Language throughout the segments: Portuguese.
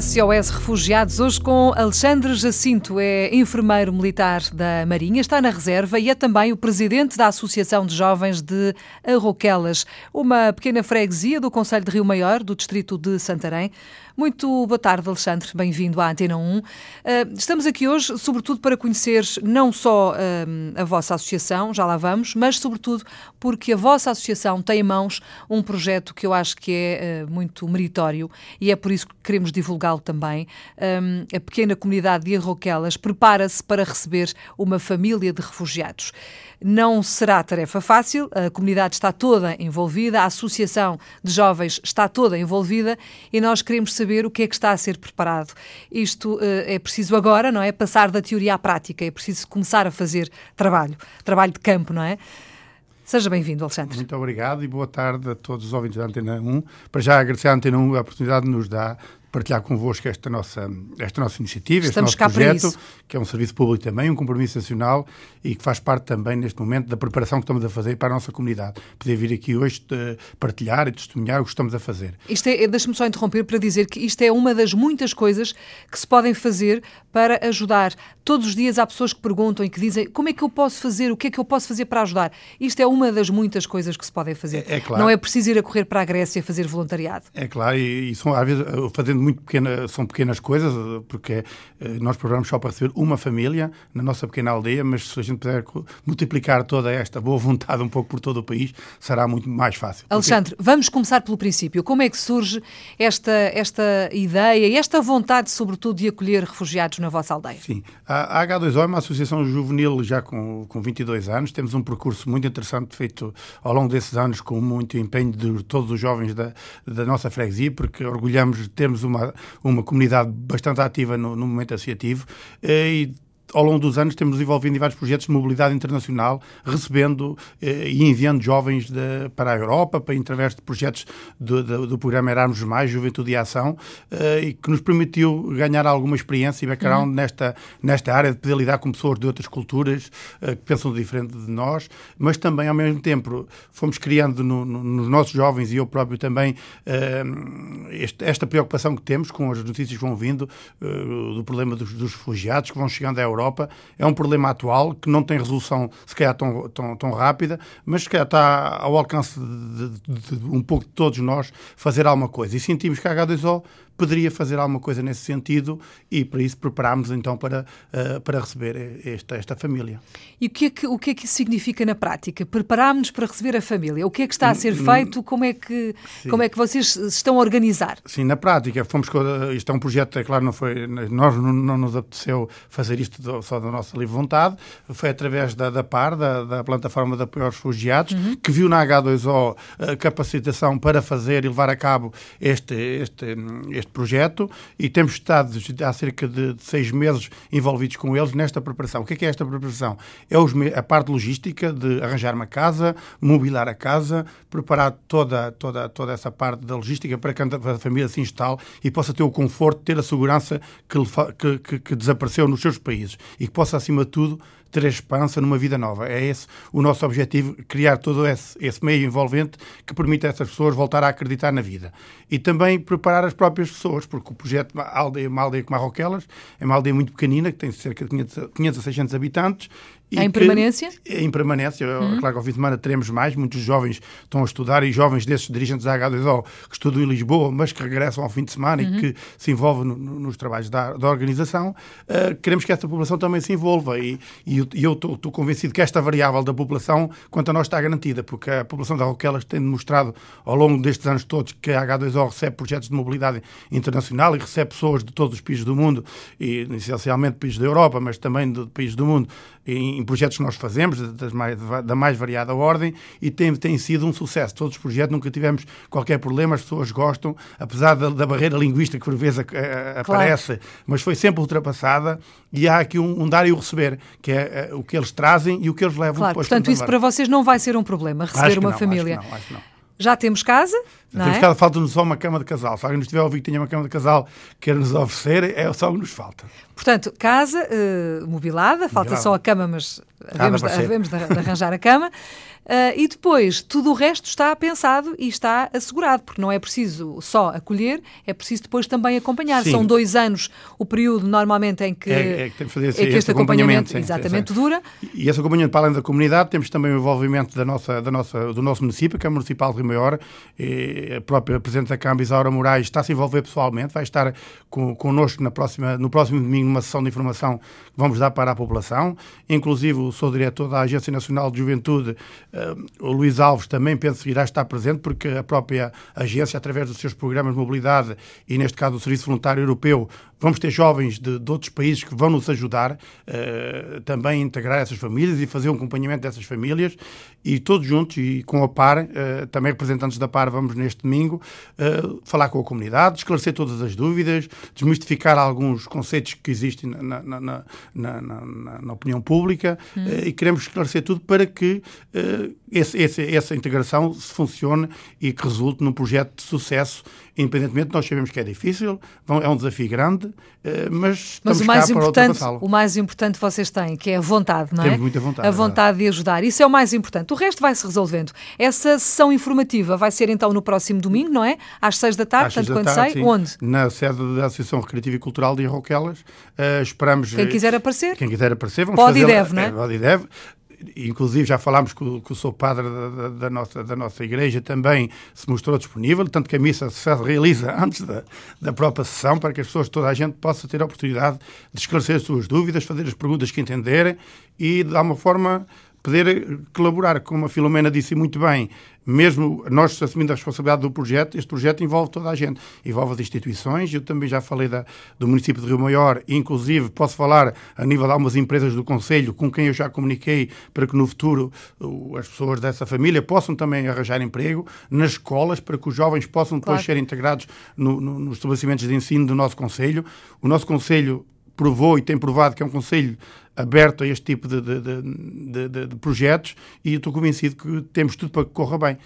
SOS Refugiados, hoje com Alexandre Jacinto, é enfermeiro militar da Marinha, está na reserva e é também o presidente da Associação de Jovens de Arroquelas, uma pequena freguesia do Conselho de Rio Maior, do distrito de Santarém. Muito boa tarde, Alexandre, bem-vindo à Antena 1. Eh, estamos aqui hoje, sobretudo, para conhecer não só eh, a vossa associação, já lá vamos, mas, sobretudo, porque a vossa associação tem em mãos um projeto que eu acho que é eh, muito meritório e é por isso que queremos divulgá-lo também. A pequena comunidade de Arroquelas prepara-se para receber uma família de refugiados. Não será tarefa fácil, a comunidade está toda envolvida, a associação de jovens está toda envolvida e nós queremos saber o que é que está a ser preparado. Isto uh, é preciso agora, não é? Passar da teoria à prática, é preciso começar a fazer trabalho, trabalho de campo, não é? Seja bem-vindo, Alexandre. Muito obrigado e boa tarde a todos os ouvintes da Antena 1. Para já agradecer à Antena 1 a oportunidade de nos dar partilhar convosco esta nossa, esta nossa iniciativa, Estamos este nosso projeto, que é um serviço público também, um compromisso nacional e que faz parte também, neste momento, da preparação que estamos a fazer para a nossa comunidade. Poder vir aqui hoje eh, partilhar e testemunhar o que estamos a fazer. Isto é, deixa-me só interromper para dizer que isto é uma das muitas coisas que se podem fazer para ajudar. Todos os dias há pessoas que perguntam e que dizem como é que eu posso fazer, o que é que eu posso fazer para ajudar. Isto é uma das muitas coisas que se podem fazer. É, é claro. Não é preciso ir a correr para a Grécia fazer voluntariado. É claro, e, e são, às vezes, fazendo muito pequena, são pequenas coisas, porque eh, nós programamos só para receber uma família na nossa pequena aldeia, mas se a gente puder multiplicar toda esta boa vontade um pouco por todo o país, será muito mais fácil. Alexandre, porque... vamos começar pelo princípio. Como é que surge esta, esta ideia e esta vontade, sobretudo, de acolher refugiados na vossa aldeia? Sim. A H2O é uma associação juvenil já com, com 22 anos. Temos um percurso muito interessante feito ao longo desses anos com muito empenho de todos os jovens da, da nossa freguesia, porque orgulhamos de termos uma, uma comunidade bastante ativa no, no momento associativo eh, e ao longo dos anos temos desenvolvido em vários projetos de mobilidade internacional, recebendo eh, e enviando jovens de, para a Europa, para, através de projetos do, do, do programa Erasmus Mais, Juventude e Ação, eh, e que nos permitiu ganhar alguma experiência e background uhum. nesta, nesta área de poder lidar com pessoas de outras culturas eh, que pensam diferente de nós, mas também, ao mesmo tempo, fomos criando no, no, nos nossos jovens e eu próprio também eh, este, esta preocupação que temos com as notícias que vão vindo eh, do problema dos, dos refugiados que vão chegando à Europa Europa. É um problema atual que não tem resolução, se calhar, tão, tão, tão rápida, mas calhar está ao alcance de, de, de um pouco de todos nós fazer alguma coisa. E sentimos que a H2O poderia fazer alguma coisa nesse sentido e para isso preparámos então para, uh, para receber esta, esta família. E o que, é que, o que é que isso significa na prática? Preparámos-nos para receber a família. O que é que está a ser hum, hum, feito? Como é que, como é que vocês se estão a organizar? Sim, na prática, fomos, isto é um projeto, é claro, não foi, nós não, não nos apeteceu fazer isto do, só da nossa livre vontade, foi através da, da PAR, da, da Plataforma de Apoio aos Refugiados, uhum. que viu na H2O a capacitação para fazer e levar a cabo este, este, este este projeto e temos estado há cerca de seis meses envolvidos com eles nesta preparação. O que é, que é esta preparação? É a parte logística de arranjar uma casa, mobilar a casa, preparar toda, toda, toda essa parte da logística para que a família se instale e possa ter o conforto, ter a segurança que, que, que desapareceu nos seus países e que possa, acima de tudo, ter a esperança numa vida nova. É esse o nosso objetivo, criar todo esse, esse meio envolvente que permita a essas pessoas voltar a acreditar na vida. E também preparar as próprias pessoas, porque o projeto uma aldeia, uma aldeia como Marroquelas é uma aldeia muito pequenina, que tem cerca de 500, 500 a 600 habitantes, em permanência? Em permanência. Uhum. Claro que ao fim de semana teremos mais. Muitos jovens estão a estudar e jovens desses dirigentes da H2O que estudam em Lisboa, mas que regressam ao fim de semana uhum. e que se envolvem no, no, nos trabalhos da, da organização. Uh, queremos que esta população também se envolva e, e eu estou convencido que esta variável da população, quanto a nós, está garantida, porque a população da Roquelas tem demonstrado ao longo destes anos todos que a H2O recebe projetos de mobilidade internacional e recebe pessoas de todos os países do mundo, e essencialmente países da Europa, mas também de países do mundo, em, em projetos que nós fazemos, mais, da mais variada ordem, e tem, tem sido um sucesso. Todos os projetos, nunca tivemos qualquer problema, as pessoas gostam, apesar da, da barreira linguística que por vezes a, a, aparece, claro. mas foi sempre ultrapassada, e há aqui um, um dar e o receber, que é, é o que eles trazem e o que eles levam claro, depois. Portanto, isso para vocês não vai ser um problema, receber uma não, família. Acho que não, acho que não. Já temos casa? Não Temos é? que falta-nos só uma cama de casal. Se alguém nos tiver a ouvir que tenha uma cama de casal queira nos oferecer, é só o que nos falta. Portanto, casa eh, mobilada, falta Mobilada. só a cama, mas havemos, de, havemos de, arranjar a cama. Ah, e depois, tudo o resto está pensado e está assegurado, porque não é preciso só acolher, é preciso depois também acompanhar. Sim. São dois anos o período normalmente em que, É- é que esse- em que esse este acompanhamento, acompanhamento, sim, exatamente sim. dura. E esse acompanhamento para além da comunidade, temos também o envolvimento da nossa, da nossa, do nosso município, que é o Municipal de Rio Maior. E a própria Presidente da Câmara, Isaura Moraes, está a se envolver pessoalmente, vai estar com, connosco na próxima, no próximo domingo numa sessão de informação que vamos dar para a população. Inclusive, sou diretor da Agência Nacional de Juventude, eh, o Luís Alves, também penso que irá estar presente, porque a própria agência, através dos seus programas de mobilidade e, neste caso, o Serviço Voluntário Europeu, vamos ter jovens de, de outros países que vão nos ajudar eh, também a integrar essas famílias e fazer um acompanhamento dessas famílias. E todos juntos e com a PAR, eh, também representantes da PAR, vamos neste domingo eh, falar com a comunidade, esclarecer todas as dúvidas, desmistificar alguns conceitos que existem na, na, na, na, opinião pública eh, e queremos esclarecer tudo para que esse- esse- essa integração se funcione e que resulte num projeto de sucesso, independentemente, nós sabemos que é difícil, vão- é um desafio grande, eh, mas Mas o mais, importante, o mais importante vocês têm, que é a vontade, não é? Temos muita vontade, A é vontade de ajudar. Isso é o mais importante. O resto vai-se resolvendo. Essa sessão informativa vai ser então no próximo domingo, não é? Às seis da tarde, tanto quanto sei. sim, Onde? Na sede da Associação Recreativa e Cultural de Roquelas. Eh, esperamos. Quem eh, quiser aparecer. Quem quiser aparecer, vamos Pode e fazer- deve, não é? Pode e deve. Inclusive, já falámos o, que o seu padre da, da- da nossa, da nossa igreja também se mostrou disponível, tanto que a missa se realiza antes da, da própria sessão, para que as pessoas, toda a gente, possa ter a oportunidade de esclarecer as suas dúvidas, fazer as perguntas que entenderem e, de alguma forma, poder colaborar. Como a Filomena disse muito bem, mesmo nós assumindo a responsabilidade do projeto, este projeto envolve toda a gente, envolve as instituições, eu também já falei da, do município de Rio Maior, inclusive posso falar a nível de algumas empresas do Conselho, com quem eu já comuniquei, para que no futuro as pessoas dessa família possam também arranjar emprego nas escolas, para que os jovens possam depois Claro. ser integrados no- no- nos estabelecimentos de ensino do nosso Conselho. O nosso Conselho provou e tem provado que é um Conselho aberto a este tipo de, de- de- de- projetos e estou convencido que temos tudo para que corra bem.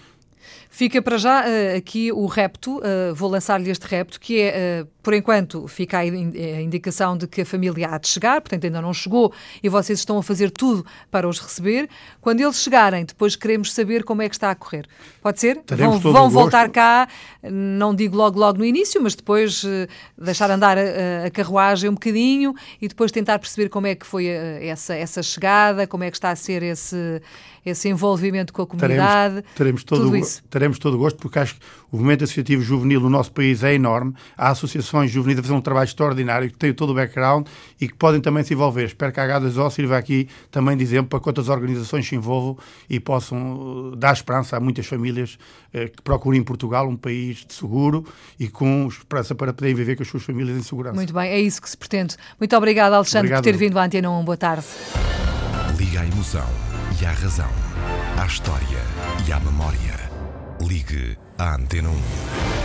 Fica para já eh, aqui o repto, eh, vou lançar-lhe este repto, que é, eh, por enquanto, fica a, in- a indicação de que a família há de chegar, portanto ainda não chegou e vocês estão a fazer tudo para os receber. Quando eles chegarem, depois queremos saber como é que está a correr. Pode ser? Teremos vão vão voltar cá, não digo logo logo no início, mas depois deixar andar a, a carruagem um bocadinho e depois tentar perceber como é que foi essa, essa chegada, como é que está a ser esse, esse envolvimento com a comunidade. Teremos, teremos, todo tudo o, isso. Teremos todo o gosto, porque acho que o movimento associativo juvenil no nosso país é enorme. Há associações juvenis a fazer um trabalho extraordinário, que têm todo o background e que podem também se envolver. Espero que a H2O sirva aqui também de exemplo para que outras organizações se envolvam e possam eh, dar esperança a muitas famílias eh, que procurem em Portugal um país de seguro e com esperança para poderem viver com as suas famílias em segurança. Muito bem, é isso que se pretende. Muito obrigada, Alexandre, Obrigado. por ter vindo à Antena 1. Boa tarde. Liga à emoção e à razão, à história e à memória. Ligue à Antena 1.